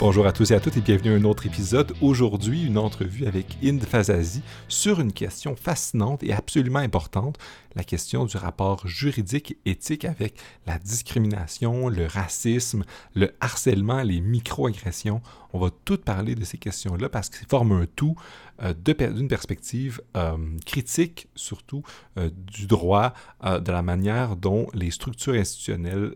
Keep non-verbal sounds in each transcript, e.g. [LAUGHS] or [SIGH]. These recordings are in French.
Bonjour à tous et à toutes et bienvenue à un autre épisode. Aujourd'hui, une entrevue avec Inde Fazazi sur une question fascinante et absolument importante, la question du rapport juridique éthique avec la discrimination, le racisme, le harcèlement, les microagressions. On va tout parler de ces questions-là parce qu'ils forment un tout euh, d'une perspective euh, critique, surtout euh, du droit, de la manière dont les structures institutionnelles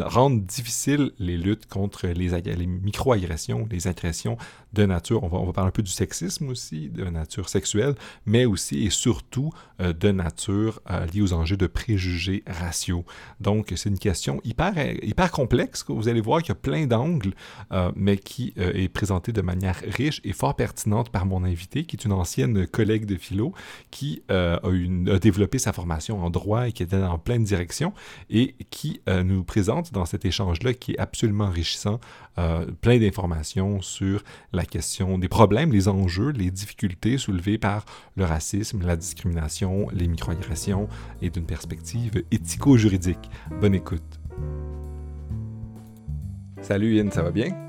rendent difficile les luttes contre les, micro-agressions, les agressions de nature, on va, parler un peu du sexisme aussi, de nature sexuelle, mais aussi et surtout euh, de nature euh, liée aux enjeux de préjugés raciaux. Donc, c'est une question hyper, hyper complexe, vous allez voir qu'il y a plein d'angles, euh, mais qui est présentée de manière riche et fort pertinente par mon invité, qui est une ancienne collègue de philo, qui a, développé sa formation en droit et qui était en pleine direction, et qui nous présente dans cet échange-là, qui est absolument enrichissant, plein d'informations sur la question des problèmes, les enjeux, les difficultés soulevées par le racisme, la discrimination, les microagressions et d'une perspective éthico-juridique. Bonne écoute. Salut Yann, ça va bien?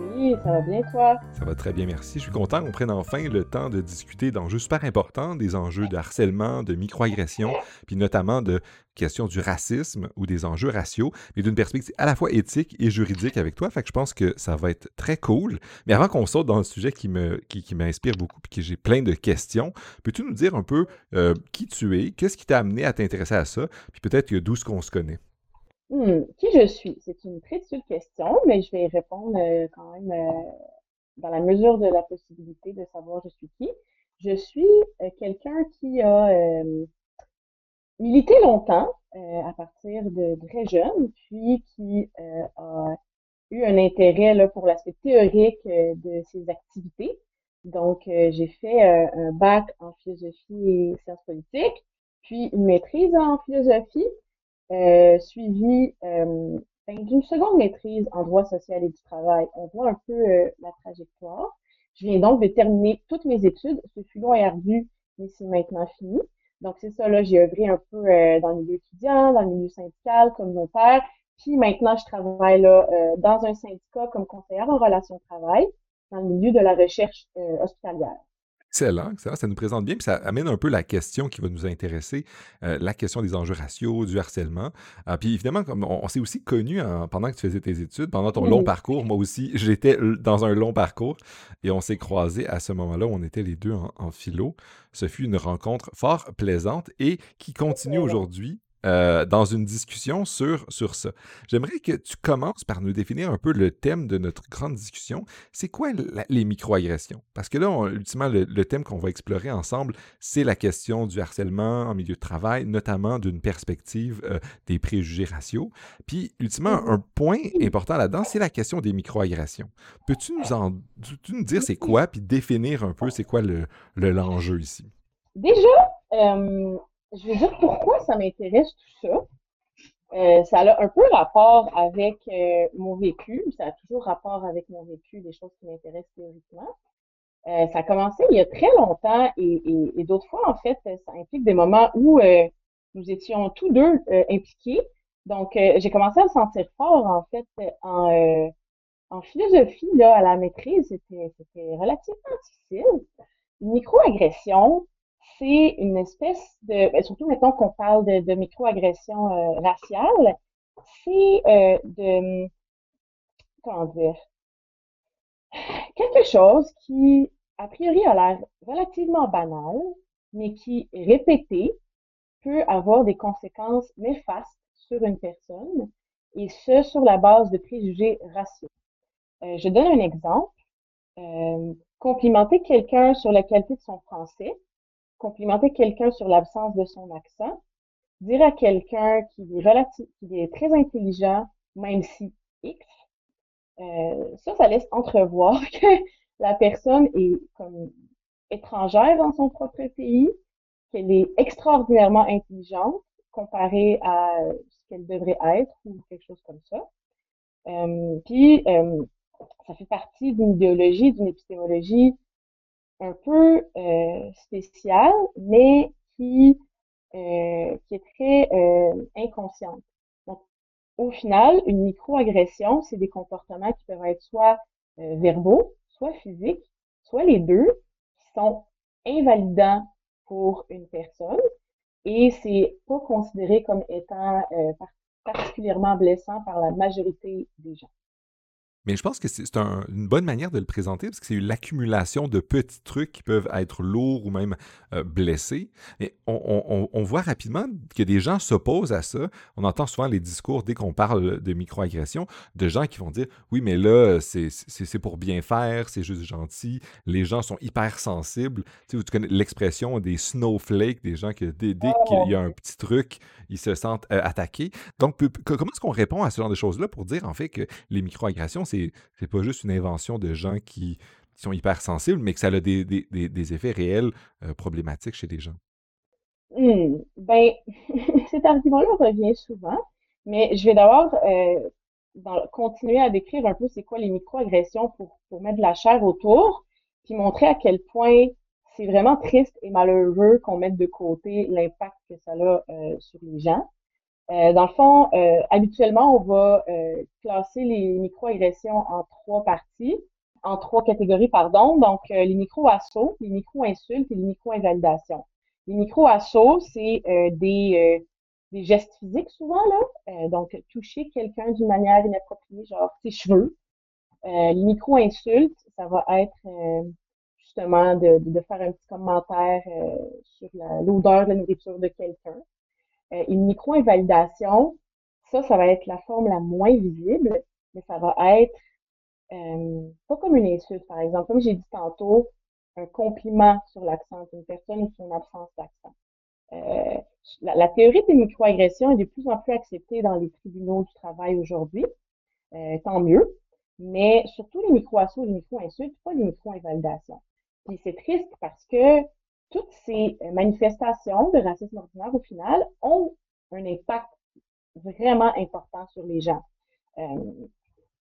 Oui, ça va bien toi? Ça va très bien, merci. Je suis content qu'on prenne enfin le temps de discuter d'enjeux super importants, des enjeux de harcèlement, de microagression, puis notamment de questions du racisme ou des enjeux raciaux, mais d'une perspective à la fois éthique et juridique avec toi. Fait que je pense que ça va être très cool. Mais avant qu'on saute dans le sujet qui me qui, m'inspire beaucoup et que j'ai plein de questions, peux-tu nous dire un peu euh, qui tu es, qu'est-ce qui t'a amené à t'intéresser à ça, puis peut-être d'où ce qu'on se connaît? Hmm, qui je suis? C'est une très difficile question, mais je vais y répondre euh, quand même euh, dans la mesure de la possibilité de savoir je suis qui. Je suis euh, quelqu'un qui a milité longtemps à partir de très jeune, puis qui a eu un intérêt là, pour l'aspect théorique de ses activités. Donc, j'ai fait un bac en philosophie et sciences politiques, puis une maîtrise en philosophie, euh, suivi euh, ben, d'une seconde maîtrise en droit social et du travail. On voit un peu euh, la trajectoire. Je viens donc de terminer toutes mes études. Ce fut long et ardu, mais c'est maintenant fini. Donc, c'est ça, là, j'ai œuvré un peu euh, dans le milieu étudiant, dans le milieu syndical, comme mon père. Puis maintenant, je travaille là dans un syndicat comme conseillère en relations de travail, dans le milieu de la recherche hospitalière. Excellent, excellent, ça nous présente bien, puis ça amène un peu la question qui va nous intéresser, euh, la question des enjeux raciaux, du harcèlement. Ah, puis évidemment, comme on, s'est aussi connu pendant que tu faisais tes études, pendant ton long parcours, moi aussi, [LAUGHS] j'étais dans un long parcours et on s'est croisés à ce moment-là où on était les deux en, en philo. Ce fut une rencontre fort plaisante et qui continue aujourd'hui euh, dans une discussion sur, sur ça. J'aimerais que tu commences par nous définir un peu le thème de notre grande discussion. C'est quoi les microagressions? Parce que là, ultimement, le, thème qu'on va explorer ensemble, c'est la question du harcèlement en milieu de travail, notamment d'une perspective euh, des préjugés raciaux. Puis, ultimement, un point important là-dedans, c'est la question des microagressions. Peux-tu nous, en, nous dire c'est quoi, puis définir un peu c'est quoi l'enjeu le, ici? Déjà, euh, je vais dire pourquoi ça m'intéresse tout ça? Euh, ça a un peu rapport avec euh, mon vécu. Ça a toujours rapport avec mon vécu, des choses qui m'intéressent théoriquement. Euh, ça a commencé il y a très longtemps et, et, d'autres fois, en fait, ça implique des moments où nous étions tous deux impliqués. Donc, j'ai commencé à me sentir fort, en fait, en, en philosophie, là, à la maîtrise. C'était relativement difficile. Une microagression, c'est une espèce de, ben, surtout maintenant qu'on parle de, microagression euh, raciale, c'est euh, de, comment dire, quelque chose qui, a priori, a l'air relativement banal, mais qui, répété, peut avoir des conséquences néfastes sur une personne, et ce, sur la base de préjugés raciaux. Euh, je donne un exemple. complimenter quelqu'un sur la qualité de son français, complimenter quelqu'un sur l'absence de son accent, dire à quelqu'un qui est relatif, qui est très intelligent, même si X, euh, ça, ça laisse entrevoir [LAUGHS] que la personne est comme étrangère dans son propre pays, qu'elle est extraordinairement intelligente comparée à ce qu'elle devrait être ou quelque chose comme ça. Euh, puis, euh, ça fait partie d'une idéologie, d'une épistémologie un peu euh, spécial, mais qui, euh, qui est très euh, inconsciente. Donc, au final, une microagression, c'est des comportements qui peuvent être soit euh, verbaux, soit physiques, soit les deux, qui sont invalidants pour une personne et c'est pas considéré comme étant euh, particulièrement blessant par la majorité des gens. Mais je pense que c'est une bonne manière de le présenter parce que c'est l'accumulation de petits trucs qui peuvent être lourds ou même euh, blessés. Et on, voit rapidement que des gens s'opposent à ça. On entend souvent les discours, dès qu'on parle de microagression, de gens qui vont dire Oui, mais là, c'est pour bien faire, c'est juste gentil. Les gens sont hyper sensibles. Tu, connais l'expression des snowflakes, des gens que dès, qu'il y a un petit truc, ils se sentent euh, attaqués. Donc, comment est-ce qu'on répond à ce genre de choses-là pour dire en fait que les microagressions, c'est pas juste une invention de gens qui, sont hypersensibles, mais que ça a des, effets réels euh, problématiques chez les gens. Hmm, ben, [LAUGHS] cet argument-là revient souvent, mais je vais d'abord euh, continuer à décrire un peu c'est quoi les microagressions pour, pour mettre de la chair autour, puis montrer à quel point c'est vraiment triste et malheureux qu'on mette de côté l'impact que ça a euh, sur les gens. Euh, dans le fond, euh, habituellement, on va euh, classer les microagressions en trois parties, en trois catégories, pardon. Donc, les micro-assauts, les micro-insultes et les micro-invalidations. Les micro-assauts, c'est des, gestes physiques souvent, là. donc, toucher quelqu'un d'une manière inappropriée, genre ses cheveux. les micro-insultes, ça va être justement de, de, faire un petit commentaire sur l'odeur de la nourriture de quelqu'un. Euh, une micro-invalidation, ça, ça va être la forme la moins visible, mais ça va être euh, pas comme une insulte, par exemple. Comme j'ai dit tantôt, un compliment sur l'accent d'une personne ou son absence d'accent. Euh, la, théorie des microagressions est de plus en plus acceptée dans les tribunaux du travail aujourd'hui. tant mieux. Mais surtout les micro-assauts, les micro-insultes, pas les micro-invalidations. Puis c'est triste parce que toutes ces euh, manifestations de racisme ordinaire, au final, ont un impact vraiment important sur les gens. Euh,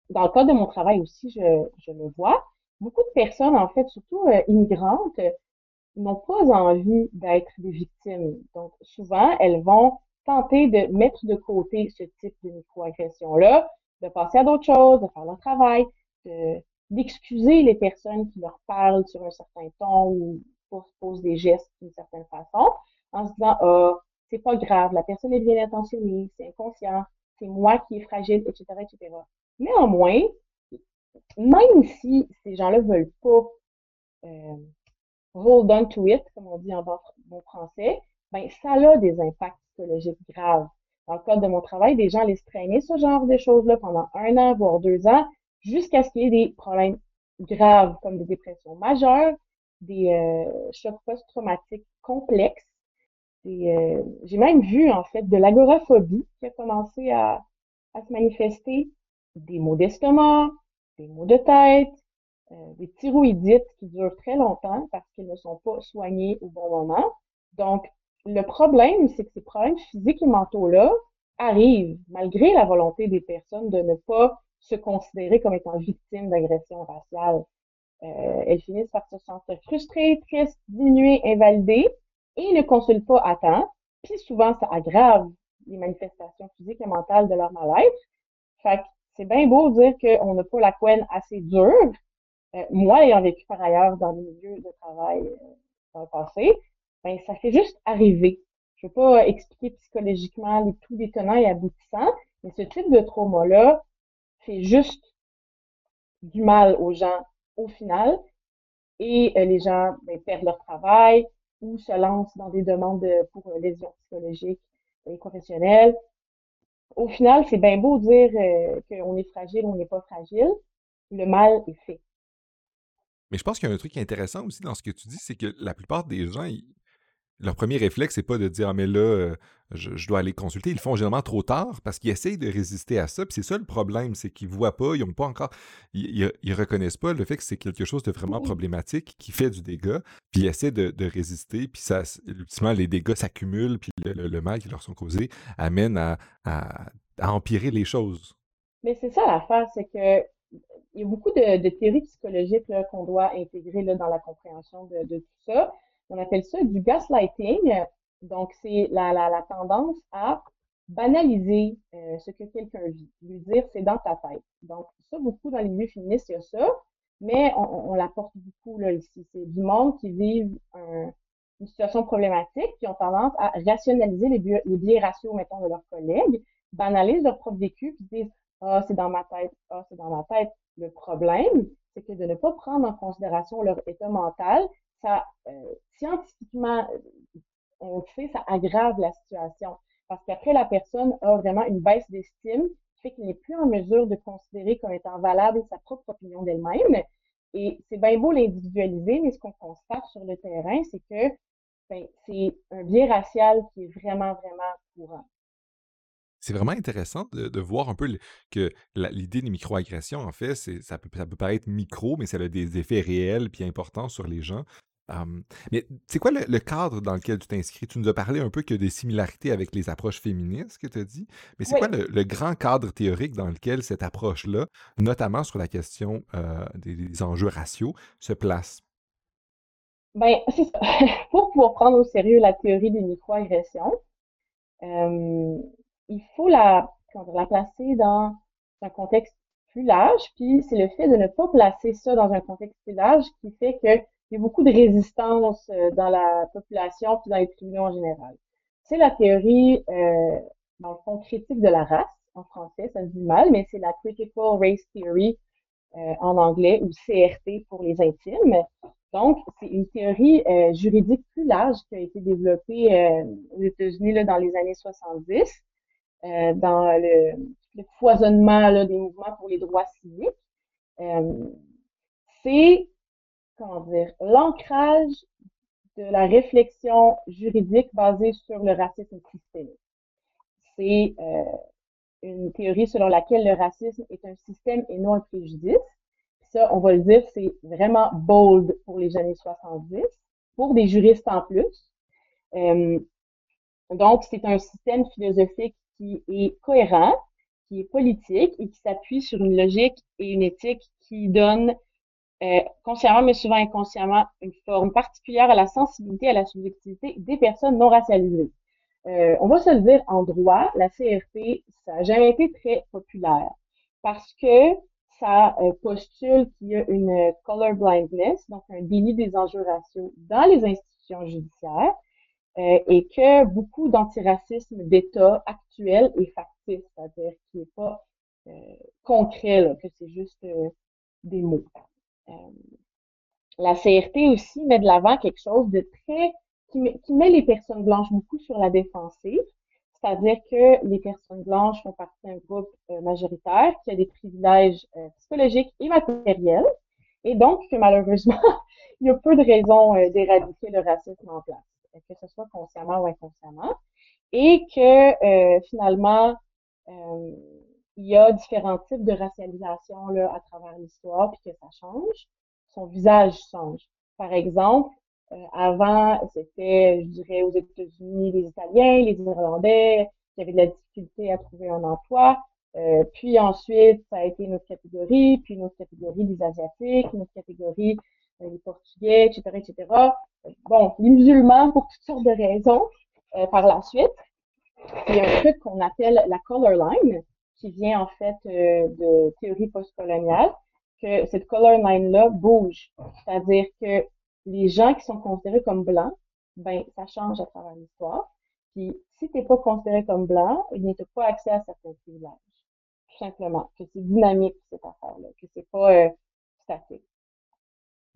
dans le cas de mon travail aussi, je, le vois, beaucoup de personnes, en fait, surtout euh, immigrantes, n'ont pas envie d'être des victimes. Donc, souvent, elles vont tenter de mettre de côté ce type de microagression-là, de passer à d'autres choses, de faire leur travail, d'excuser les personnes qui leur parlent sur un certain ton ou pose des gestes d'une certaine façon, en se disant, ah, c'est pas grave, la personne est bien intentionnée, c'est inconscient, c'est moi qui est fragile, etc., etc. Néanmoins, même si ces gens-là veulent pas euh, hold on to it, comme on dit en bon, français, ben ça a des impacts psychologiques graves. Dans le cadre de mon travail, des gens laissent traîner ce genre de choses-là pendant un an, voire deux ans, jusqu'à ce qu'il y ait des problèmes graves comme des dépressions majeures, des euh, chocs post-traumatiques complexes. Euh, j'ai même vu, en fait, de l'agoraphobie qui a commencé à, à se manifester, des maux d'estomac, des maux de tête, euh, des thyroïdites qui durent très longtemps parce qu'ils ne sont pas soignés au bon moment. Donc, le problème, c'est que ces problèmes physiques et mentaux-là arrivent malgré la volonté des personnes de ne pas se considérer comme étant victimes d'agression raciale. Euh, elles finissent par se sentir frustrées, tristes, diminuées, invalidées et ne consultent pas à temps. Puis souvent, ça aggrave les manifestations physiques et mentales de leur mal-être. Fait que c'est bien beau de dire qu'on n'a pas la couenne assez dure. Euh, moi, ayant vécu par ailleurs dans le milieu de travail euh, dans le passé, ben ça fait juste arriver. Je ne veux pas expliquer psychologiquement les, tous les tenants et aboutissants, mais ce type de trauma-là fait juste du mal aux gens au final. Et euh, les gens ben, perdent leur travail ou se lancent dans des demandes pour euh, lésions psychologiques et professionnelles. Au final, c'est bien beau dire euh, qu'on est fragile ou on n'est pas fragile. Le mal est fait. Mais je pense qu'il y a un truc intéressant aussi dans ce que tu dis, c'est que la plupart des gens, leur premier réflexe, c'est pas de dire Ah, mais là, euh, je, dois aller consulter. Ils le font généralement trop tard parce qu'ils essayent de résister à ça. Puis c'est ça le problème, c'est qu'ils voient pas, ils ont pas encore. Ils, ils, reconnaissent pas le fait que c'est quelque chose de vraiment problématique qui fait du dégât. Puis ils essaient de, résister. Puis ça, ultimement, les dégâts s'accumulent. Puis le, mal qui leur sont causés amène à, empirer les choses. Mais c'est ça l'affaire, c'est que il y a beaucoup de, théories psychologiques qu'on doit intégrer là, dans la compréhension de, de tout ça. On appelle ça du gaslighting. Donc, c'est la, la, la, tendance à banaliser ce que quelqu'un vit, lui dire c'est dans ta tête. Donc, ça, beaucoup dans les milieux féministes, il y a ça, mais on, on l'apporte beaucoup là ici. C'est du monde qui vit une situation problématique, qui ont tendance à rationaliser les, biais, les biais raciaux, mettons, de leurs collègues, banalisent leur propre vécu, puis disent Ah, c'est dans ma tête, ah, c'est dans ma tête. Le problème, c'est que de ne pas prendre en considération leur état mental, euh, scientifiquement, on le sait, ça aggrave la situation. Parce qu'après, la personne a vraiment une baisse d'estime qui fait qu'il n'est plus en mesure de considérer comme étant valable sa propre opinion d'elle-même. Et c'est bien beau l'individualiser, mais ce qu'on constate sur le terrain, c'est que ben, c'est un biais racial qui est vraiment, vraiment courant. C'est vraiment intéressant de, voir un peu que l'idée des microagressions, en fait, ça peut, ça peut paraître micro, mais ça a des effets réels puis importants sur les gens mais c'est quoi le, cadre dans lequel tu t'inscris? Tu nous as parlé un peu qu'il y a des similarités avec les approches féministes que tu as dit, mais c'est quoi le, grand cadre théorique dans lequel cette approche-là, notamment sur la question euh, des, enjeux raciaux, se place? Ben, c'est ça. [LAUGHS] Pour pouvoir prendre au sérieux la théorie des microagressions, il faut la, la placer dans un contexte plus large, puis c'est le fait de ne pas placer ça dans un contexte plus large qui fait que il y a beaucoup de résistance euh, dans la population puis dans les tribunaux en général. C'est la théorie, euh, dans le fond, critique de la race, en français, ça se dit mal, mais c'est la Critical Race Theory euh, en anglais ou CRT pour les intimes. Donc, c'est une théorie euh, juridique plus large qui a été développée euh, aux États-Unis dans les années 70, dans le, le foisonnement là, des mouvements pour les droits civiques. c'est comment dire, l'ancrage de la réflexion juridique basée sur le racisme systémique. C'est euh, une théorie selon laquelle le racisme est un système et non un préjudice. Ça, on va le dire, c'est vraiment bold pour les années 70, pour des juristes en plus. Euh, donc, c'est un système philosophique qui est cohérent, qui est politique et qui s'appuie sur une logique et une éthique qui donnent euh, consciemment, mais souvent inconsciemment, une forme particulière à la sensibilité, à la subjectivité des personnes non racialisées. Euh, on va se le dire en droit, la CRT, ça n'a jamais été très populaire parce que ça euh, postule qu'il y a une color blindness, donc un déni des enjeux raciaux dans les institutions judiciaires, euh, et que beaucoup d'antiracisme d'État actuel est factice, c'est-à-dire qu'il n'est pas euh, concret, là, que c'est juste des mots. Euh, la CRT aussi met de l'avant quelque chose de très qui met, les personnes blanches beaucoup sur la défensive, c'est-à-dire que les personnes blanches font partie d'un groupe euh, majoritaire qui a des privilèges euh, psychologiques et matériels, et donc que malheureusement, [LAUGHS] il y a peu de raisons d'éradiquer le racisme en place, que ce soit consciemment ou inconsciemment, et que finalement, il y a différents types de racialisation là, à travers l'histoire, puis que ça change. Son visage change. Par exemple, euh, avant, c'était, je dirais, aux États-Unis, les Italiens, les Irlandais, qui avaient de la difficulté à trouver un emploi. Euh, puis ensuite, ça a été une autre catégorie, puis une autre catégorie, les Asiatiques, une autre catégorie, euh, les Portugais, etc., etc. Bon, les musulmans pour toutes sortes de raisons par la suite. Il y a un truc qu'on appelle la color line, qui vient en fait euh, de théorie postcoloniale, que cette color line-là bouge. C'est-à-dire que les gens qui sont considérés comme blancs, ben, ça change à travers l'histoire. Puis, si t'es pas considéré comme blanc, il n'y a pas accès à certains privilèges. Tout simplement. Que c'est dynamique, cette affaire-là. Que c'est pas euh, statique.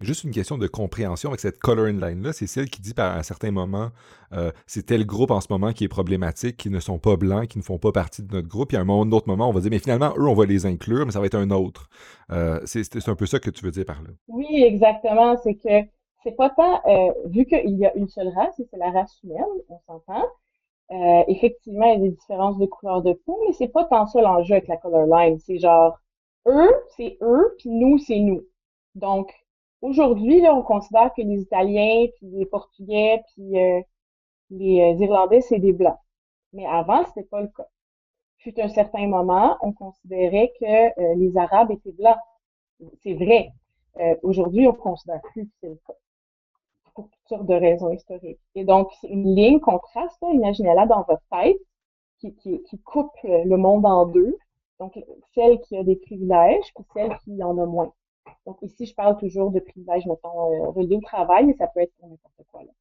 Juste une question de compréhension avec cette coloring line-là, c'est celle qui dit par un certain moment, euh, c'est tel groupe en ce moment qui est problématique, qui ne sont pas blancs, qui ne font pas partie de notre groupe. Puis à un moment, autre moment, on va dire, mais finalement, eux, on va les inclure, mais ça va être un autre. Euh, c'est un peu ça que tu veux dire par là. Oui, exactement. C'est que c'est pas tant, euh, vu qu'il y a une seule race, et c'est la race humaine, on s'entend. Euh, effectivement, il y a des différences de couleur de peau, mais c'est pas tant ça l'enjeu avec la color line. C'est genre, eux, c'est eux, puis nous, c'est nous. Donc, Aujourd'hui, là, on considère que les Italiens, puis les Portugais, puis euh, les euh, Irlandais, c'est des Blancs. Mais avant, c'était pas le cas. Fut un certain moment, on considérait que euh, les Arabes étaient blancs. C'est vrai. Aujourd'hui, on considère plus que c'est le cas. Pour toutes sortes de raisons historiques. Et donc, c'est une ligne qu'on trace, imaginez-la dans votre tête, qui, qui, qui coupe le monde en deux. Donc, celle qui a des privilèges, puis celle qui en a moins. Donc, ici, je parle toujours de privilèges, mettons, euh, reliés au travail, mais ça peut être pour n'importe quoi. Là.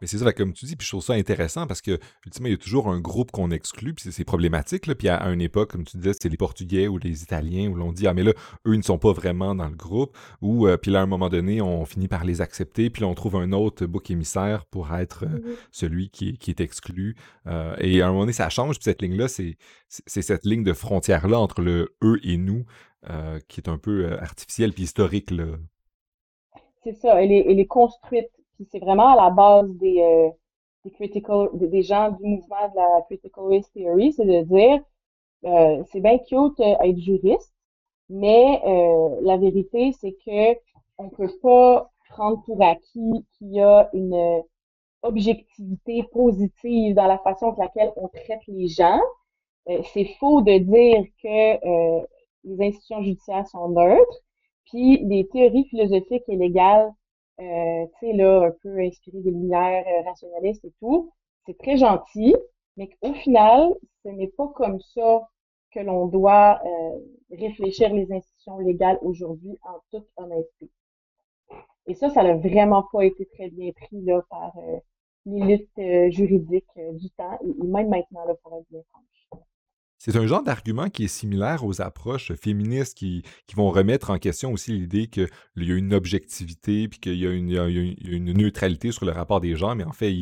Mais c'est ça, comme tu dis, puis je trouve ça intéressant parce que, ultimement, il y a toujours un groupe qu'on exclut, puis c'est problématique. Là. Puis à, une époque, comme tu disais, c'est les Portugais ou les Italiens où l'on dit, ah, mais là, eux, ils ne sont pas vraiment dans le groupe. Ou, euh, puis là, à un moment donné, on finit par les accepter, puis là, on trouve un autre bouc émissaire pour être euh, celui qui, qui, est exclu. Euh, et à un moment donné, ça change, puis cette ligne-là, c'est cette ligne de frontière-là entre le eux et nous qui est un peu artificielle puis historique. C'est ça, elle est, elle est construite puis c'est vraiment à la base des, euh, des critical, des, gens du mouvement de la critical race theory, c'est de dire euh, c'est bien cute euh, être juriste, mais euh, la vérité c'est que on peut pas prendre pour acquis qu'il y a une objectivité positive dans la façon avec laquelle on traite les gens. c'est faux de dire que les institutions judiciaires sont neutres, puis les théories philosophiques et légales euh, tu sais, là, un peu inspiré des lumières euh, rationalistes et tout. C'est très gentil, mais au final, ce n'est pas comme ça que l'on doit euh, réfléchir les institutions légales aujourd'hui en toute honnêteté. Et ça, ça n'a vraiment pas été très bien pris là, par l'élite juridique du temps, et, même maintenant, là, pour être bien franche. C'est un genre d'argument qui est similaire aux approches féministes qui, qui vont remettre en question aussi l'idée qu'il y a une objectivité puis qu'il y, a une neutralité sur le rapport des genres, mais en fait,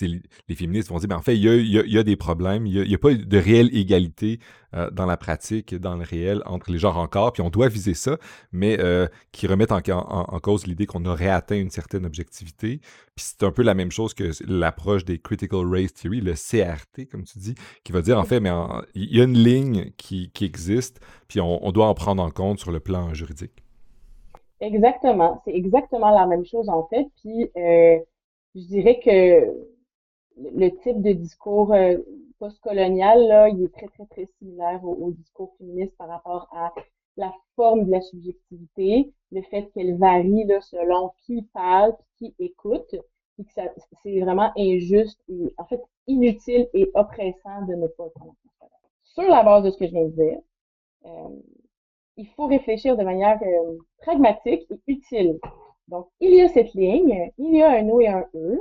les féministes vont dire, mais en fait, il y a, des problèmes, il n'y a, pas de réelle égalité euh, dans la pratique, dans le réel, entre les genres encore, puis on doit viser ça, mais euh, qui remettent en, cause l'idée qu'on aurait atteint une certaine objectivité. Puis c'est un peu la même chose que l'approche des Critical Race Theory, le CRT, comme tu dis, qui va dire, en fait, mais il y a une ligne qui, existe, puis on, doit en prendre en compte sur le plan juridique. Exactement, c'est exactement la même chose en fait. Puis euh, je dirais que le type de discours post-colonial, là, il est très, très, très similaire au, discours féministe par rapport à la forme de la subjectivité, le fait qu'elle varie selon qui parle, qui écoute, puis que c'est vraiment injuste et en fait inutile et oppressant de ne pas prendre Sur la base de ce que je viens de dire, euh, il faut réfléchir de manière euh, pragmatique et utile. Donc, il y a cette ligne, il y a un O et un E,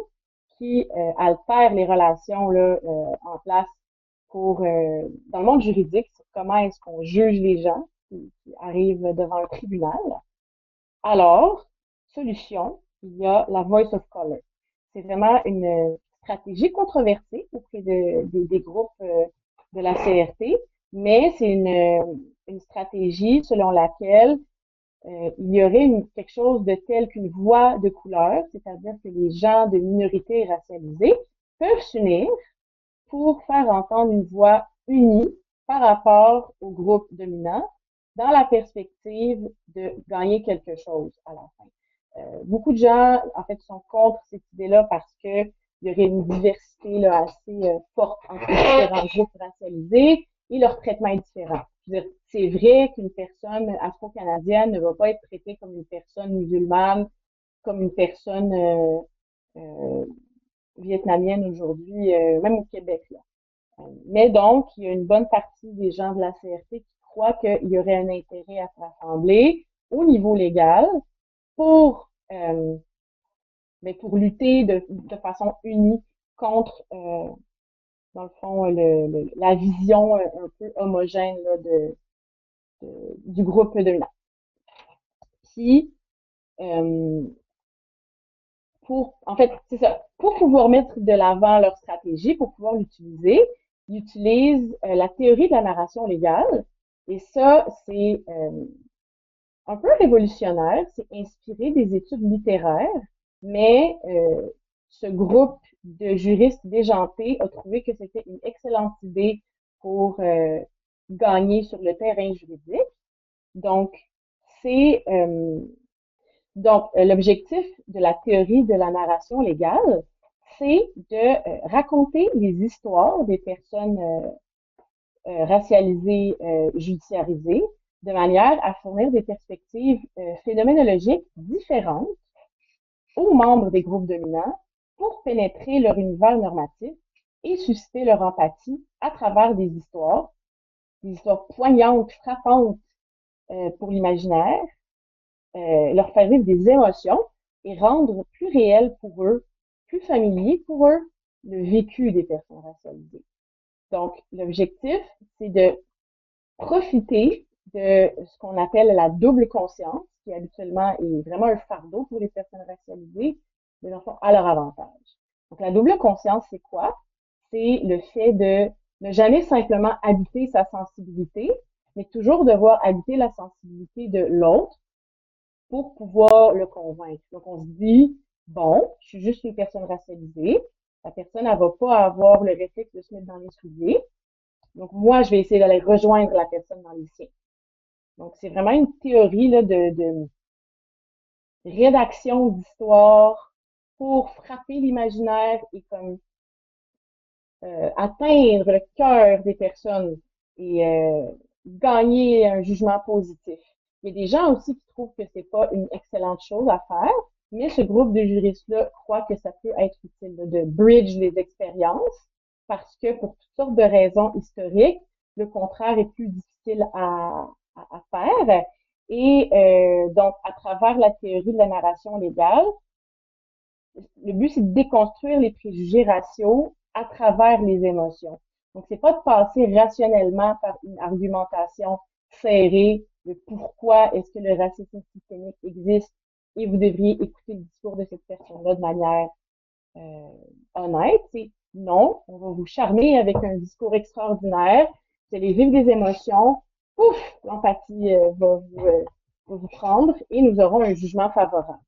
qui euh, altère les relations là, euh, en place pour dans le monde juridique comment est-ce qu'on juge les gens qui, arrivent devant un tribunal. Alors, solution, il y a la voice of color. C'est vraiment une stratégie controversée auprès de, des groupes de la CRT, mais c'est une, une stratégie selon laquelle euh, il y aurait quelque chose de tel qu'une voix de couleur, c'est-à-dire que les gens de minorités racialisées peuvent s'unir pour faire entendre une voix unie par rapport au groupe dominant dans la perspective de gagner quelque chose à la fin. Euh, beaucoup de gens, en fait, sont contre cette idée-là parce que il y aurait une diversité là, assez euh, forte entre les différents [LAUGHS] groupes racialisés et leur traitement est différent c'est vrai qu'une personne afro-canadienne ne va pas être traitée comme une personne musulmane, comme une personne euh, euh, vietnamienne aujourd'hui, euh, même au Québec. Là. Mais donc, il y a une bonne partie des gens de la CRT qui croient qu'il y aurait un intérêt à se rassembler au niveau légal pour, mais pour lutter de, de façon unie contre dans le fond, le, la vision euh, un peu homogène là, de, du groupe de Puis, euh, pour, en fait, c'est ça, pour pouvoir mettre de l'avant leur stratégie, pour pouvoir l'utiliser, ils utilisent euh, la théorie de la narration légale. Et ça, c'est un peu révolutionnaire, c'est inspiré des études littéraires, mais ce groupe de juristes déjantés a trouvé que c'était une excellente idée pour euh, gagner sur le terrain juridique. Donc, c'est euh, donc euh, l'objectif de la théorie de la narration légale, c'est de raconter les histoires des personnes racialisées, judiciarisées, de manière à fournir des perspectives phénoménologiques différentes aux membres des groupes dominants pour pénétrer leur univers normatif et susciter leur empathie à travers des histoires, des histoires poignantes, frappantes euh, pour l'imaginaire, euh, leur faire vivre des émotions et rendre plus réel pour eux, plus familier pour eux, le vécu des personnes racialisées. Donc, l'objectif, c'est de profiter de ce qu'on appelle la double conscience, qui habituellement est vraiment un fardeau pour les personnes racialisées, de l'enfant à leur avantage. Donc, la double conscience, c'est quoi? C'est le fait de ne jamais simplement habiter sa sensibilité, mais toujours devoir habiter la sensibilité de l'autre pour pouvoir le convaincre. Donc, on se dit, bon, je suis juste une personne racialisée, la personne, elle va pas avoir le réflexe de se mettre dans les souliers. Donc, moi, je vais essayer d'aller rejoindre la personne dans les siens. Donc, c'est vraiment une théorie là, de, de rédaction d'histoire pour frapper l'imaginaire et comme euh, atteindre le cœur des personnes et euh, gagner un jugement positif. Il y a des gens aussi qui trouvent que c'est pas une excellente chose à faire, mais ce groupe de juristes-là croit que ça peut être utile de bridge les expériences parce que pour toutes sortes de raisons historiques, le contraire est plus difficile à, à, faire. Et euh, donc, à travers la théorie de la narration légale, le but, c'est de déconstruire les préjugés raciaux à travers les émotions. Donc, c'est pas de passer rationnellement par une argumentation serrée de pourquoi est-ce que le racisme systémique existe et vous devriez écouter le discours de cette personne-là de manière euh, honnête. C'est non, on va vous charmer avec un discours extraordinaire, c'est les vivre des émotions, ouf, l'empathie euh, va, vous, euh, va vous prendre et nous aurons un jugement favorable.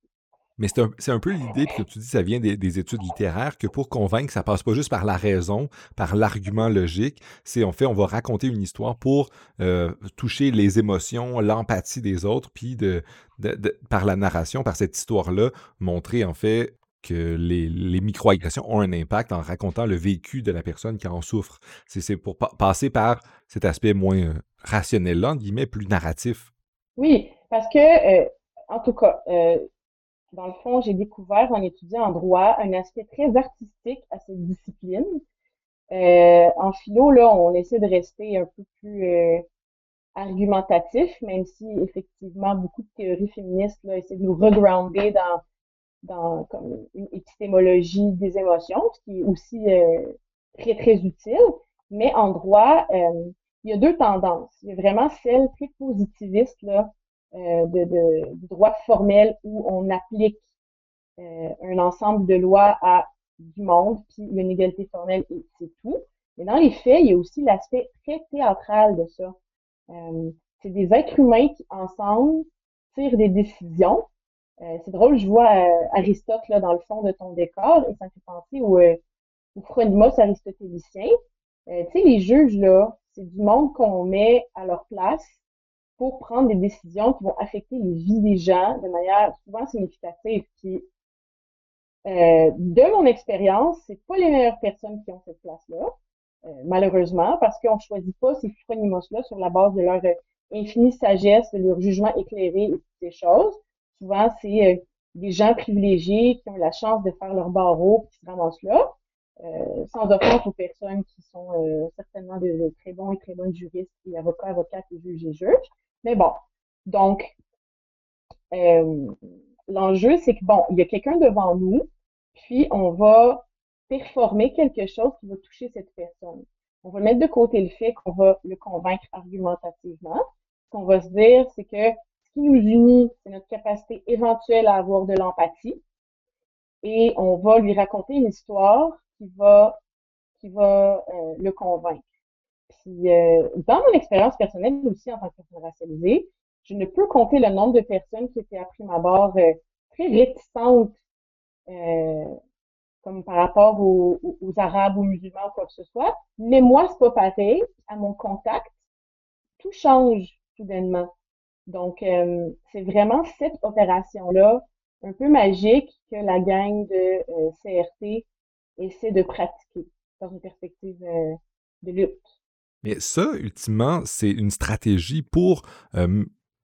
Mais c'est un, peu l'idée, puis que tu dis, ça vient des, études littéraires, que pour convaincre, ça passe pas juste par la raison, par l'argument logique. C'est en fait, on va raconter une histoire pour euh, toucher les émotions, l'empathie des autres, puis de, par la narration, par cette histoire-là, montrer en fait que les, les microagressions ont un impact en racontant le vécu de la personne qui en souffre. C'est pour passer par cet aspect moins rationnel-là, en guillemets, plus narratif. Oui, parce que, euh, en tout cas, dans le fond, j'ai découvert en étudiant en droit un aspect très artistique à cette discipline. Euh, en philo, là, on essaie de rester un peu plus euh, argumentatif, même si effectivement beaucoup de théories féministes là, essaient de nous regrounder dans, dans comme une épistémologie des émotions, ce qui est aussi euh, très, très utile. Mais en droit, euh, il y a deux tendances. Il y a vraiment celle très positiviste, là, euh, de, de, droit formel où on applique euh, un ensemble de lois à du monde, puis il y a une égalité formelle et c'est tout. Mais dans les faits, il y a aussi l'aspect très théâtral de ça. Euh, c'est des êtres humains qui, ensemble, tirent des décisions. c'est drôle, je vois Aristote là dans le fond de ton décor et ça me fait penser au, au Phronimos aristotélicien. tu sais, les juges, là, c'est du monde qu'on met à leur place pour prendre des décisions qui vont affecter les vies des gens de manière souvent significative. Puis, euh, de mon expérience, c'est pas les meilleures personnes qui ont cette place-là, euh, malheureusement, parce qu'on choisit pas ces phronimos-là sur la base de leur euh, infinie sagesse, de leur jugement éclairé et toutes ces choses. Souvent, c'est euh, des gens privilégiés qui ont la chance de faire leur barreau qui se ramassent là. Euh, sans offense aux personnes qui sont certainement de, très bons et très bonnes juristes et avocats, avocates et juges et juges. Mais bon, donc, euh, l'enjeu, c'est que, bon, il y a quelqu'un devant nous, puis on va performer quelque chose qui va toucher cette personne. On va mettre de côté le fait qu'on va le convaincre argumentativement. Ce qu'on va se dire, c'est que ce qui nous unit, c'est notre capacité éventuelle à avoir de l'empathie. Et on va lui raconter une histoire qui va, qui va euh, le convaincre. Puis, euh, dans mon expérience personnelle aussi en tant que personne racialisée, je ne peux compter le nombre de personnes qui étaient à prime abord euh, très réticentes, euh, comme par rapport aux, Arabes, aux musulmans ou quoi que ce soit. Mais moi, c'est pas pareil. À mon contact, tout change soudainement. Donc, euh, c'est vraiment cette opération-là, un peu magique, que la gang de CRT essaie de pratiquer dans une perspective de lutte. Mais ça, ultimement, c'est une stratégie pour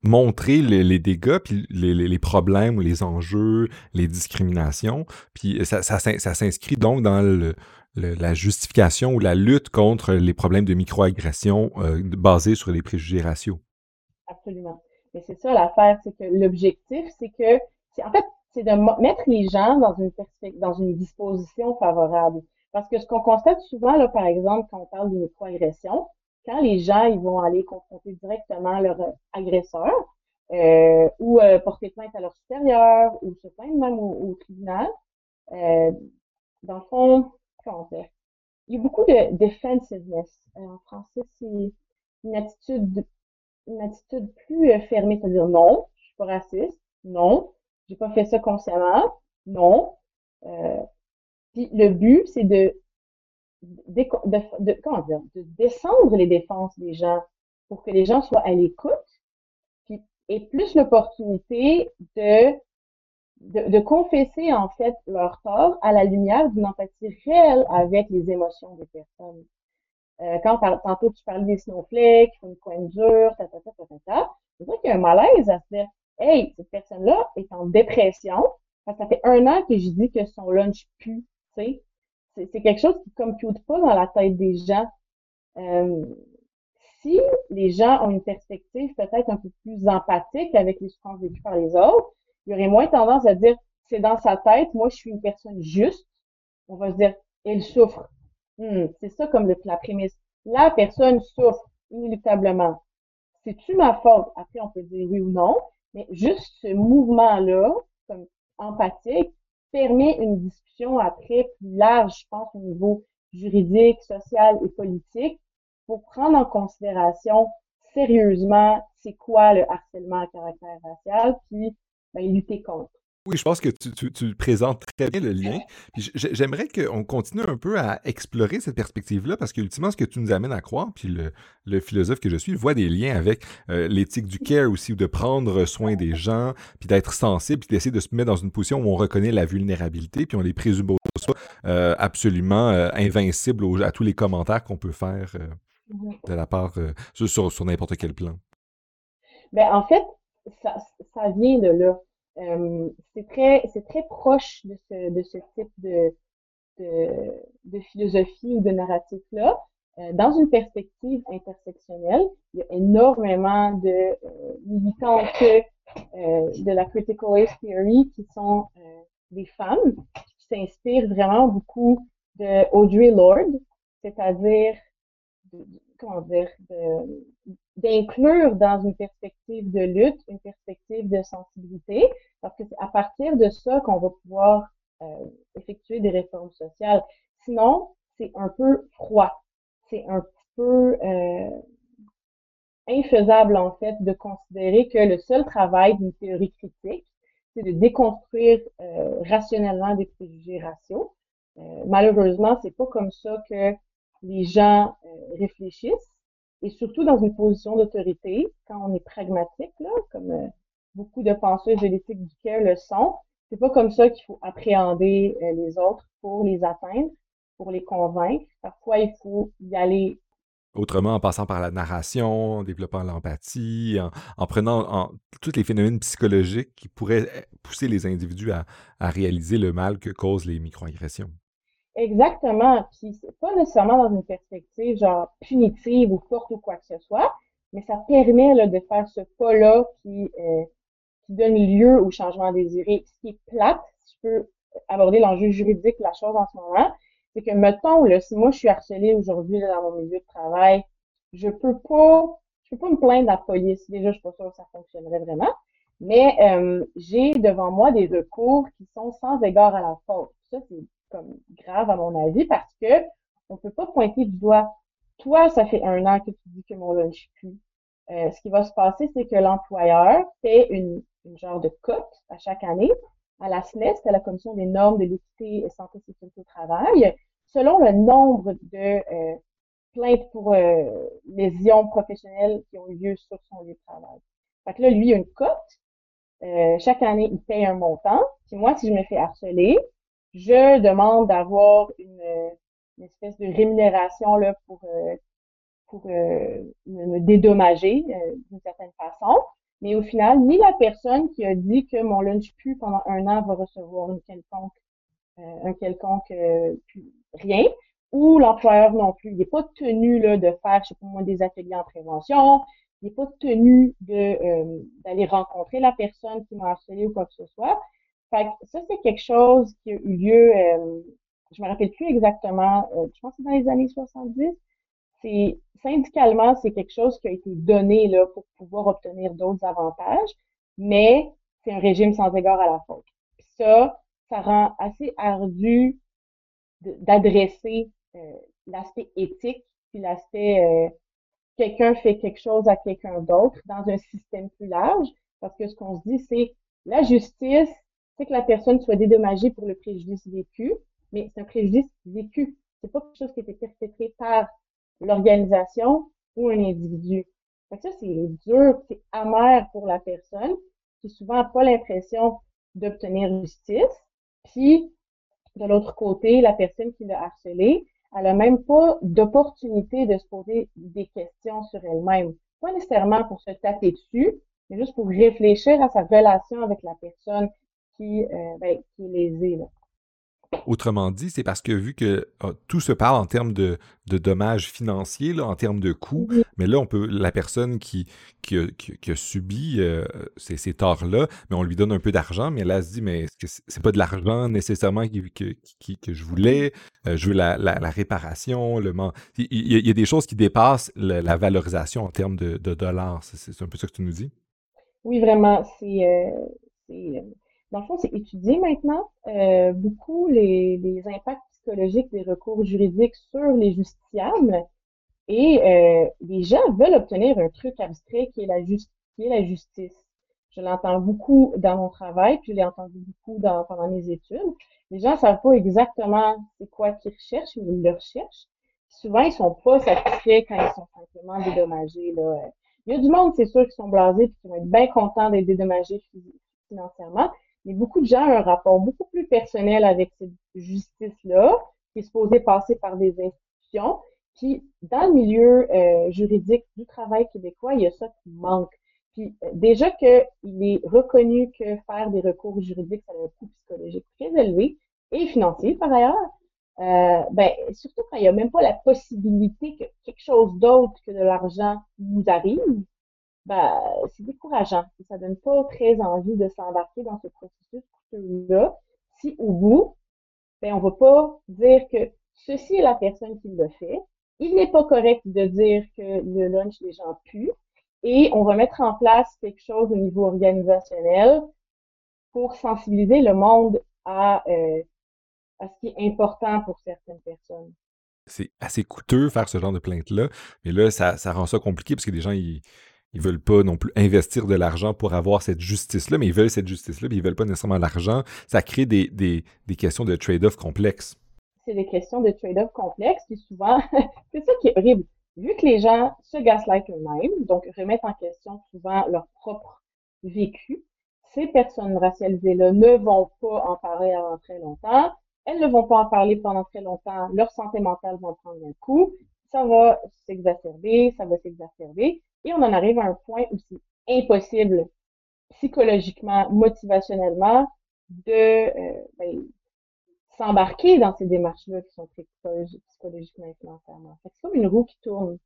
montrer les, dégâts, puis les, problèmes ou les enjeux, les discriminations. Puis ça, ça, s'inscrit donc dans la justification ou la lutte contre les problèmes de microagression euh, basés sur les préjugés raciaux. Absolument. Mais c'est ça l'affaire, c'est que l'objectif, c'est que, en fait, c'est de mettre les gens dans une dans une disposition favorable. Parce que ce qu'on constate souvent, là, par exemple, quand on parle de microagression, quand les gens ils vont aller confronter directement leur agresseur euh, ou euh, porter plainte à leur supérieur ou se plaindre même au, tribunal, euh, dans le fond, il y a beaucoup de defensiveness. en français, c'est une attitude une attitude plus fermée, c'est-à-dire non, je suis pas raciste, non, j'ai pas fait ça consciemment, non. puis le but, c'est de de, comment dire, de descendre les défenses des gens pour que les gens soient à l'écoute, puis aient plus l'opportunité de, de, confesser en fait leur tort à la lumière d'une empathie réelle avec les émotions des personnes. Euh, quand tantôt tu parlais des snowflakes, une coin dure, ta ta ta ta ta, c'est vrai qu'il y a un malaise à se hey, cette personne-là est en dépression, parce que ça fait un an que je dis que son lunch pue, tu sais, c'est quelque chose qui compute pas dans la tête des gens. Euh, si les gens ont une perspective peut-être un peu plus empathique avec les souffrances vécues par les autres, il y aurait moins tendance à dire c'est dans sa tête, moi je suis une personne juste. On va se dire elle souffre. Hmm, c'est ça comme la prémisse. La personne souffre inéluctablement. C'est-tu ma faute? Après, on peut dire oui ou non, mais juste ce mouvement-là, comme empathique, permet une discussion après plus large, je pense, au niveau juridique, social et politique, pour prendre en considération sérieusement c'est quoi le harcèlement à caractère racial, puis ben, lutter contre. Oui, je pense que tu, présentes très bien le lien. J'aimerais qu'on continue un peu à explorer cette perspective-là, parce qu'ultimement, ce que tu nous amènes à croire, puis le, philosophe que je suis, voit des liens avec euh, l'éthique du care aussi, ou de prendre soin des gens, puis d'être sensible, puis d'essayer de se mettre dans une position où on reconnaît la vulnérabilité, puis on les présume euh, absolument euh, invincibles à tous les commentaires qu'on peut faire mm-hmm. de la part sur, sur n'importe quel plan. Ben, en fait, ça, ça vient de là. Euh, c'est très, c'est très proche de ce, de ce type de, de, de philosophie ou de narratif-là. Euh, dans une perspective intersectionnelle, il y a énormément de euh, militants que, de la critical theory qui sont des femmes qui s'inspirent vraiment beaucoup de Audrey Lorde, c'est-à-dire dire, d'inclure dans une perspective de lutte, une perspective de sensibilité, parce que c'est à partir de ça qu'on va pouvoir euh, effectuer des réformes sociales. Sinon, c'est un peu froid. C'est un peu euh, infaisable, en fait, de considérer que le seul travail d'une théorie critique, c'est de déconstruire euh, rationnellement des préjugés raciaux. malheureusement, c'est pas comme ça que les gens euh, réfléchissent et surtout dans une position d'autorité, quand on est pragmatique, comme euh, beaucoup de penseurs de l'éthique du cœur le sont, c'est pas comme ça qu'il faut appréhender euh, les autres pour les atteindre, pour les convaincre. Parfois, il faut y aller Autrement, en passant par la narration, en développant l'empathie, en, prenant en, tous les phénomènes psychologiques qui pourraient pousser les individus à, à réaliser le mal que causent les microagressions. Exactement. Puis c'est pas nécessairement dans une perspective genre punitive ou forte ou quoi que ce soit, mais ça permet là, de faire ce pas-là qui, euh, qui donne lieu au changement désiré. Ce qui est plate, si je peux aborder l'enjeu juridique de la chose en ce moment, c'est que mettons, là, si moi je suis harcelée aujourd'hui dans mon milieu de travail, je peux pas, je peux pas me plaindre à la police. Déjà, je suis pas sûre que ça fonctionnerait vraiment. Mais euh, j'ai devant moi des recours qui sont sans égard à la faute. Ça, c'est comme grave à mon avis parce que on peut pas pointer du doigt. Toi, ça fait un an que tu dis que mon lunch pue. Euh, ce qui va se passer, c'est que l'employeur fait une, une, genre de cote à chaque année à la SNES, à la Commission des normes de l'équité et santé sécurité au travail, selon le nombre de euh, plaintes pour euh, lésions professionnelles qui ont eu lieu sur son lieu de travail. Fait que là, lui, il a une cote. Euh, chaque année, il paye un montant. Puis moi, si je me fais harceler, je demande d'avoir une, une, espèce de rémunération là, pour, euh, pour euh, me, dédommager euh, d'une certaine façon. Mais au final, ni la personne qui a dit que mon lunch pu pendant un an va recevoir une quelconque, euh, un quelconque euh, rien, ou l'employeur non plus. Il n'est pas tenu là, de faire, je sais pas moi, des ateliers en prévention. Il n'est pas tenu de d'aller rencontrer la personne qui m'a harcelé ou quoi que ce soit. Fait que ça, c'est quelque chose qui a eu lieu, euh, je me rappelle plus exactement, euh, je pense que c'est dans les années 70. C'est syndicalement, c'est quelque chose qui a été donné là pour pouvoir obtenir d'autres avantages, mais c'est un régime sans égard à la faute. ça, ça rend assez ardu d'adresser euh, l'aspect éthique puis l'aspect euh, quelqu'un fait quelque chose à quelqu'un d'autre dans un système plus large parce que ce qu'on se dit c'est la justice c'est que la personne soit dédommagée pour le préjudice vécu mais c'est un préjudice vécu. C'est pas quelque chose qui a été perpétré par l'organisation ou un individu. Ça c'est dur c'est amer pour la personne qui souvent n'a pas l'impression d'obtenir justice. Puis de l'autre côté la personne qui l'a harcelé elle a même pas d'opportunité de se poser des questions sur elle-même. Pas nécessairement pour se taper dessus, mais juste pour réfléchir à sa relation avec la personne qui, euh, ben, qui est lésée. Là. Autrement dit, c'est parce que vu que ah, tout se parle en termes de, dommages financiers, là, en termes de coûts, mais là, on peut la personne qui, qui, a, subi euh, ces, ces torts-là, mais on lui donne un peu d'argent, mais là, elle se dit, mais est-ce que c'est pas de l'argent nécessairement que, que, je voulais? Euh, je veux la, réparation, le il, il, y a des choses qui dépassent la, valorisation en termes de, dollars. C'est un peu ça que tu nous dis? Oui, vraiment. C'est euh, dans le fond, c'est étudié maintenant euh, beaucoup les, les, impacts psychologiques des recours juridiques sur les justiciables et euh, les gens veulent obtenir un truc abstrait qui est la, qui est la justice. Je l'entends beaucoup dans mon travail, puis je l'ai entendu beaucoup dans, pendant mes études. Les gens savent pas exactement c'est quoi qu'ils recherchent, mais ils le recherchent. souvent, ils sont pas satisfaits quand ils sont simplement dédommagés. Là. Il y a du monde, c'est sûr, qui sont blasés et qui vont être bien contents d'être dédommagés financièrement, mais beaucoup de gens ont un rapport beaucoup plus personnel avec cette justice-là, qui est supposée passer par des institutions. Puis, dans le milieu euh, juridique du travail québécois, il y a ça qui manque. Puis, euh, déjà qu'il est reconnu que faire des recours juridiques, ça a un coût psychologique très élevé et financier par ailleurs. Euh, ben, surtout quand il n'y a même pas la possibilité que quelque chose d'autre que de l'argent nous arrive, ben, c'est décourageant. Ça donne pas très envie de s'embarquer dans ce processus là si au bout, ben, on va pas dire que ceci est la personne qui le fait. Il n'est pas correct de dire que le lunch des gens pue. Et on va mettre en place quelque chose au niveau organisationnel pour sensibiliser le monde à, euh, à ce qui est important pour certaines personnes. C'est assez coûteux faire ce genre de plainte-là, mais là, ça, ça rend ça compliqué parce que des gens, ils, ils veulent pas non plus investir de l'argent pour avoir cette justice-là, mais ils veulent cette justice-là, mais ils veulent pas nécessairement l'argent. Ça crée des, des, questions de trade-off complexes. C'est des questions de trade-off complexes, puis souvent, [LAUGHS] c'est ça qui est horrible. Vu que les gens se gaslightent eux-mêmes, donc remettent en question souvent leur propre vécu, ces personnes racialisées-là ne vont pas en parler avant très longtemps. Elles ne vont pas en parler pendant très longtemps. Leur santé mentale va prendre un coup. Ça va s'exacerber, ça va s'exacerber. Et on en arrive à un point où c'est impossible psychologiquement, motivationnellement, de euh, ben, s'embarquer dans ces démarches-là qui sont très psychologiquement et financièrement. C'est comme une roue qui tourne.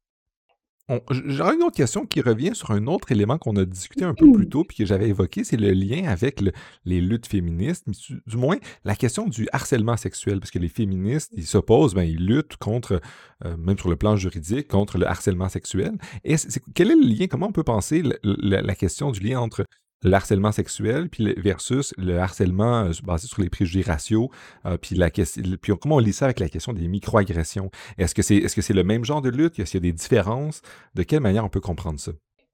J'aurais une autre question qui revient sur un autre élément qu'on a discuté un peu plus tôt puis que j'avais évoqué, c'est le lien avec les luttes féministes, du, moins la question du harcèlement sexuel, parce que les féministes, ils s'opposent, ben, ils luttent contre, euh, même sur le plan juridique, contre le harcèlement sexuel. Et quel est le lien, comment on peut penser la question du lien entre le harcèlement sexuel puis versus le harcèlement euh, basé sur les préjugés raciaux euh, puis la puis comment on lit ça avec la question des microagressions? Est-ce que c'est est-ce que c'est le même genre de lutte? Est-ce qu'il y a des différences? De quelle manière on peut comprendre ça?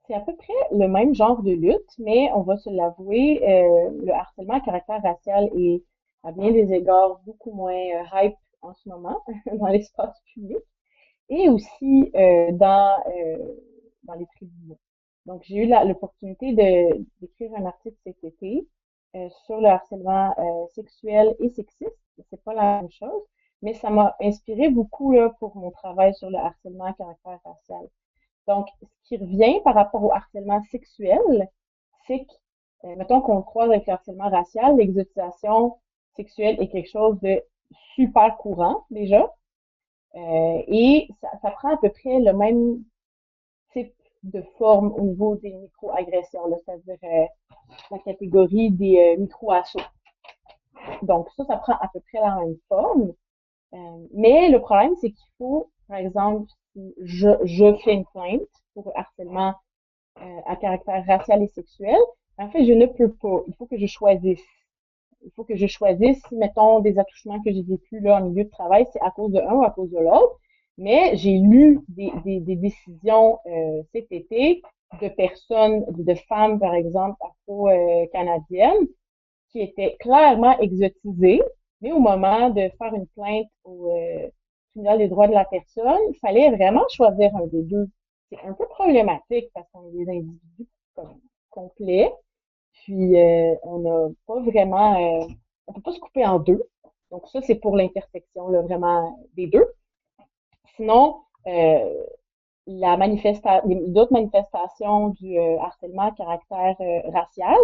C'est à peu près le même genre de lutte mais on va se l'avouer euh, le harcèlement à caractère racial est à bien des égards beaucoup moins hype en ce moment [LAUGHS] dans l'espace public et aussi dans dans les tribunaux donc, j'ai eu l'opportunité d'écrire un article cet été euh, sur le harcèlement euh, sexuel et sexiste. C'est pas la même chose, mais ça m'a inspiré beaucoup là, pour mon travail sur le harcèlement à caractère racial. Donc, ce qui revient par rapport au harcèlement sexuel, pratique, euh, mettons qu'on croise avec le harcèlement racial, l'exotisation sexuelle est quelque chose de super courant déjà. Et ça, ça, prend à peu près le même de forme au niveau des micro-agressions, c'est-à-dire euh, la catégorie des euh, micro-assauts. Donc ça, ça prend à peu près la même forme. Euh, mais le problème, c'est qu'il faut, par exemple, si je, je fais une plainte pour harcèlement à caractère racial et sexuel, en fait, je ne peux pas. Il faut que je choisisse. Il faut que je choisisse si, mettons, des attouchements que j'ai vécus là en milieu de travail, c'est à cause de un ou à cause de l'autre. Mais j'ai lu des, des, des décisions euh, cet été de personnes, de femmes, par exemple, afro-canadiennes, qui étaient clairement exotisées, mais au moment de faire une plainte au euh, tribunal des droits de la personne, il fallait vraiment choisir un des deux. C'est un peu problématique parce qu'on est des individus complets, puis euh, on n'a pas vraiment, euh, on peut pas se couper en deux. Donc ça, c'est pour l'intersection, là, vraiment des deux. Sinon, euh, la manifesta d'autres manifestations du euh, harcèlement à caractère euh, racial,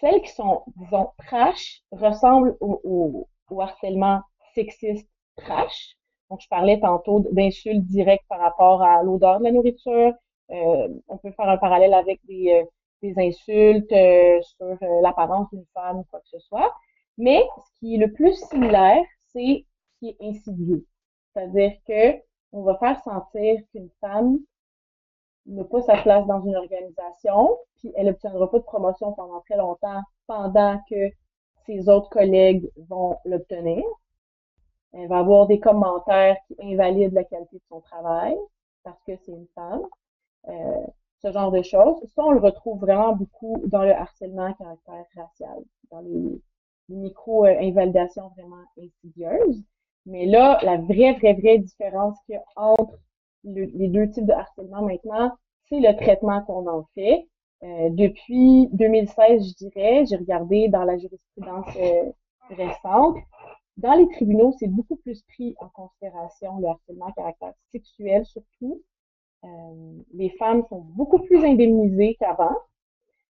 celles qui sont, disons, trash, ressemblent au, au, harcèlement sexiste trash. Donc, je parlais tantôt d'insultes directes par rapport à l'odeur de la nourriture. Euh, on peut faire un parallèle avec des, des insultes sur l'apparence d'une femme ou quoi que ce soit. Mais ce qui est le plus similaire, c'est ce qui est insidieux. C'est-à-dire que on va faire sentir qu'une femme n'a pas sa place dans une organisation, puis elle n'obtiendra pas de promotion pendant très longtemps, pendant que ses autres collègues vont l'obtenir. Elle va avoir des commentaires qui invalident la qualité de son travail parce que c'est une femme. Euh, ce genre de choses. Ça, on le retrouve vraiment beaucoup dans le harcèlement à caractère racial, dans les, les micro-invalidations vraiment insidieuses. Mais là, la vraie, vraie, vraie différence qu'il y a entre les deux types de harcèlement maintenant, c'est le traitement qu'on en fait. Euh, depuis 2016, je dirais, j'ai regardé dans la jurisprudence euh, récente. Dans les tribunaux, c'est beaucoup plus pris en considération le harcèlement à caractère sexuel surtout. Euh, les femmes sont beaucoup plus indemnisées qu'avant.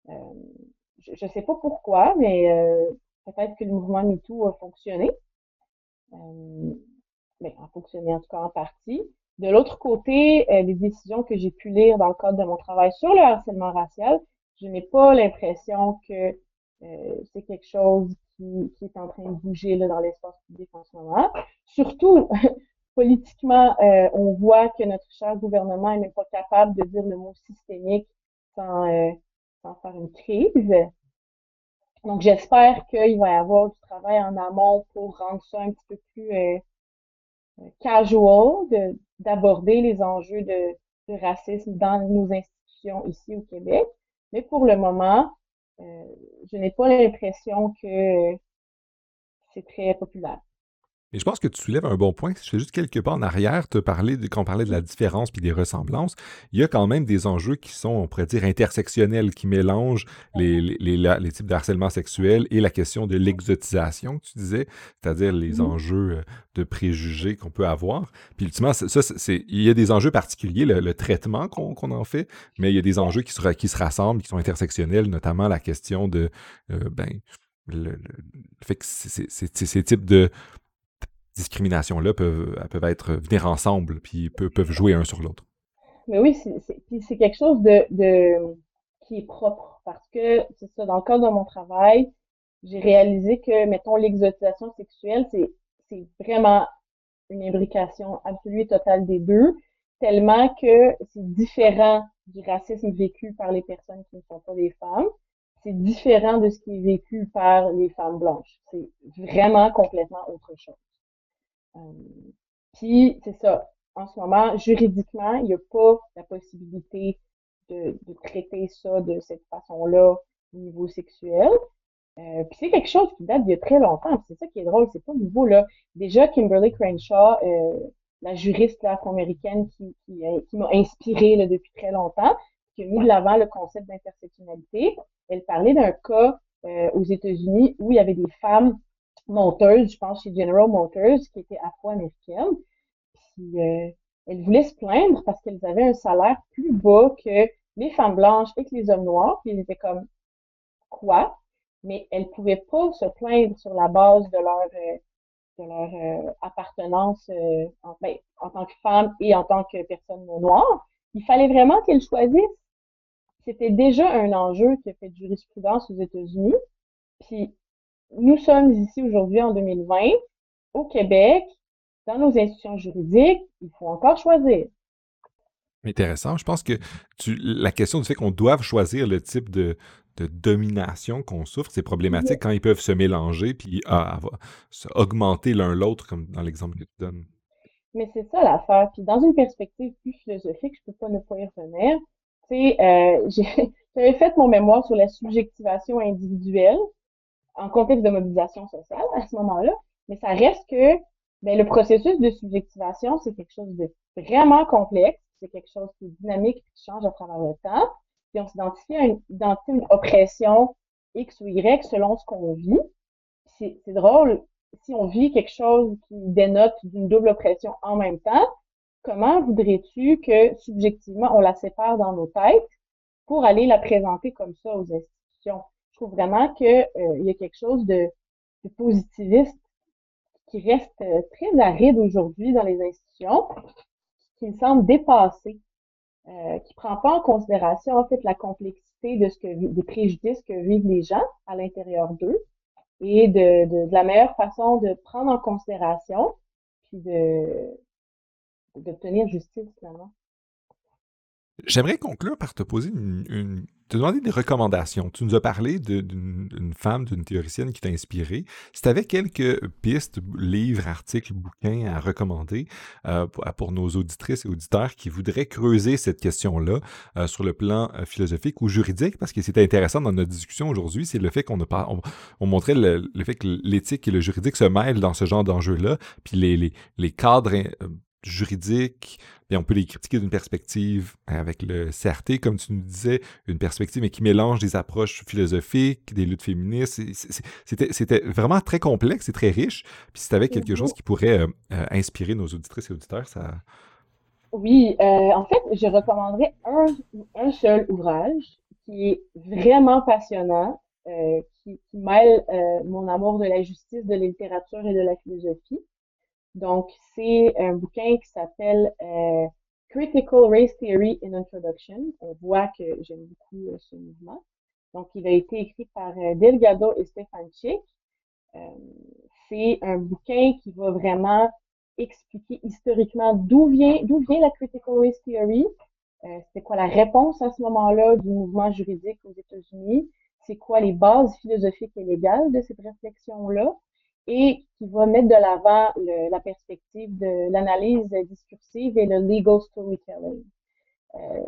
Euh, je ne sais pas pourquoi, mais peut-être que le mouvement MeToo a fonctionné euh, ben, a fonctionné en tout cas en partie. De l'autre côté, euh, les décisions que j'ai pu lire dans le cadre de mon travail sur le harcèlement racial, je n'ai pas l'impression que euh, c'est quelque chose qui, est en train de bouger là, dans l'espace public en ce moment. Surtout, [LAUGHS] politiquement, on voit que notre cher gouvernement n'est pas capable de dire le mot systémique sans, sans faire une crise. Donc, j'espère qu'il va y avoir du travail en amont pour rendre ça un petit peu plus euh, euh casual, d'aborder les enjeux de, de, racisme dans nos institutions ici au Québec. Mais pour le moment, euh, je n'ai pas l'impression que c'est très populaire. Et je pense que tu soulèves un bon point. Je fais juste quelques pas en arrière, te parler de, quand on parlait de la différence puis des ressemblances, il y a quand même des enjeux qui sont, on pourrait dire, intersectionnels, qui mélangent les, les, les, les types de harcèlement sexuel et la question de l'exotisation que tu disais, c'est-à-dire les mmh. enjeux euh, de préjugés qu'on peut avoir. Puis ultimement, ça, c'est, il y a des enjeux particuliers, le, le traitement qu'on, qu'on en fait, mais il y a des enjeux qui se, qui se rassemblent, qui sont intersectionnels, notamment la question de, euh, ben, le, le, fait que ces types de discriminations-là peuvent, peuvent être venir ensemble, puis peuvent, peuvent jouer un sur l'autre. Mais oui, c'est quelque chose de, de, qui est propre parce que c'est ça, dans le cadre de mon travail, j'ai réalisé que, mettons, l'exotisation sexuelle, c'est vraiment une imbrication absolue et totale des deux, tellement que c'est différent du racisme vécu par les personnes qui ne sont pas des femmes. C'est différent de ce qui est vécu par les femmes blanches. C'est vraiment complètement autre chose. Euh, puis, c'est ça. En ce moment, juridiquement, il n'y a pas la possibilité de, de, traiter ça de cette façon-là au niveau sexuel. Euh, puis c'est quelque chose qui date a très longtemps. C'est ça qui est drôle, c'est pas nouveau là. Déjà, Kimberly Crenshaw, euh, la juriste afro-américaine qui, qui, qui m'a inspirée là, depuis très longtemps, qui a mis de l'avant le concept d'intersectionnalité, elle parlait d'un cas euh, aux États-Unis où il y avait des femmes monteuse, je pense, chez General Motors, qui était afro-américaine. Puis euh, elles voulaient se plaindre parce qu'elles avaient un salaire plus bas que les femmes blanches et que les hommes noirs, puis ils étaient comme quoi, mais elles pouvaient pas se plaindre sur la base de leur euh, de leur euh, appartenance euh, en, ben, en tant que femme et en tant que personne noire. Il fallait vraiment qu'elles choisissent. C'était déjà un enjeu qui a fait de jurisprudence aux États-Unis. Puis nous sommes ici aujourd'hui en 2020, au Québec, dans nos institutions juridiques, il faut encore choisir. Intéressant. Je pense que tu, la question du fait qu'on doive choisir le type de, de domination qu'on souffre, c'est problématique quand ils peuvent se mélanger puis ah, se augmenter l'un l'autre, comme dans l'exemple que tu donnes. Mais c'est ça l'affaire. Puis dans une perspective plus philosophique, je peux pas ne pas y revenir. Tu sais, euh, [LAUGHS] j'avais fait mon mémoire sur la subjectivation individuelle en contexte de mobilisation sociale à ce moment-là, mais ça reste que ben, le processus de subjectivation, c'est quelque chose de vraiment complexe, c'est quelque chose qui est dynamique qui change à travers le temps. Puis on s'identifie à une, une oppression X ou Y selon ce qu'on vit. C'est drôle, si on vit quelque chose qui dénote d'une double oppression en même temps, comment voudrais-tu que subjectivement on la sépare dans nos têtes pour aller la présenter comme ça aux institutions? Trouve vraiment qu'il euh, y a quelque chose de, positiviste qui reste euh, très aride aujourd'hui dans les institutions, qui me semble dépassé, euh, qui prend pas en considération en fait la complexité de ce que des préjudices que vivent les gens à l'intérieur d'eux et de, la meilleure façon de prendre en considération puis de d'obtenir justice finalement. J'aimerais conclure par te poser une, te demander des recommandations. Tu nous as parlé d'une femme, d'une théoricienne qui t'a inspiré. Si tu avais quelques pistes, livres, articles, bouquins à recommander euh, pour, nos auditrices et auditeurs qui voudraient creuser cette question-là euh, sur le plan euh, philosophique ou juridique, parce que c'était intéressant dans notre discussion aujourd'hui, c'est le fait qu'on on, on montrait le, fait que l'éthique et le juridique se mêlent dans ce genre d'enjeux-là, puis les cadres juridiques, et on peut les critiquer d'une perspective avec le CRT, comme tu nous disais, une perspective mais qui mélange des approches philosophiques, des luttes féministes. C'était vraiment très complexe et très riche. Puis si tu avais quelque chose qui pourrait euh, euh, inspirer nos auditrices et auditeurs, ça... Oui, euh, en fait, je recommanderais un, un seul ouvrage qui est vraiment passionnant, qui, qui, mêle mon amour de la justice, de la littérature et de la philosophie. Donc, c'est un bouquin qui s'appelle euh, Critical Race Theory in Introduction. On voit que j'aime beaucoup euh, ce mouvement. Donc, il a été écrit par euh, Delgado et Stefanchik. c'est un bouquin qui va vraiment expliquer historiquement d'où vient, d'où vient la Critical Race Theory, c'est quoi la réponse à ce moment-là du mouvement juridique aux États-Unis, c'est quoi les bases philosophiques et légales de cette réflexion-là, et qui va mettre de l'avant la perspective de l'analyse discursive et le legal storytelling. Euh,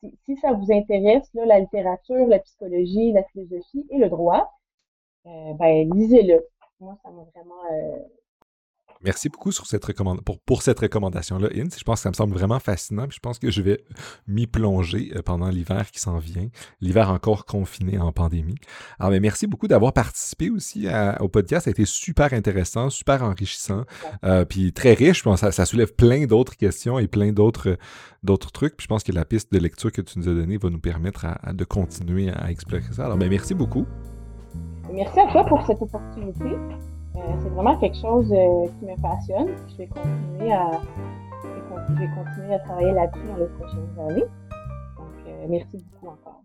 si, si, ça vous intéresse, là, la littérature, la psychologie, la philosophie et le droit, euh, ben, lisez-le. Moi, ça m'a vraiment euh, Merci beaucoup pour, cette recommandation-là, Int. Je pense que ça me semble vraiment fascinant. Puis je pense que je vais m'y plonger euh, pendant l'hiver qui s'en vient, l'hiver encore confiné en pandémie. Alors, mais merci beaucoup d'avoir participé aussi au podcast. Ça a été super intéressant, super enrichissant, euh, puis très riche. Pense ça, ça soulève plein d'autres questions et plein d'autres d'autres trucs. Puis je pense que la piste de lecture que tu nous as donnée va nous permettre de continuer à explorer ça. Alors, mais merci beaucoup. Merci à toi pour cette opportunité. Euh, c'est vraiment quelque chose euh, qui me passionne. Je vais continuer à, je vais continuer à travailler là-dessus dans les prochaines années. Donc, euh, merci beaucoup encore.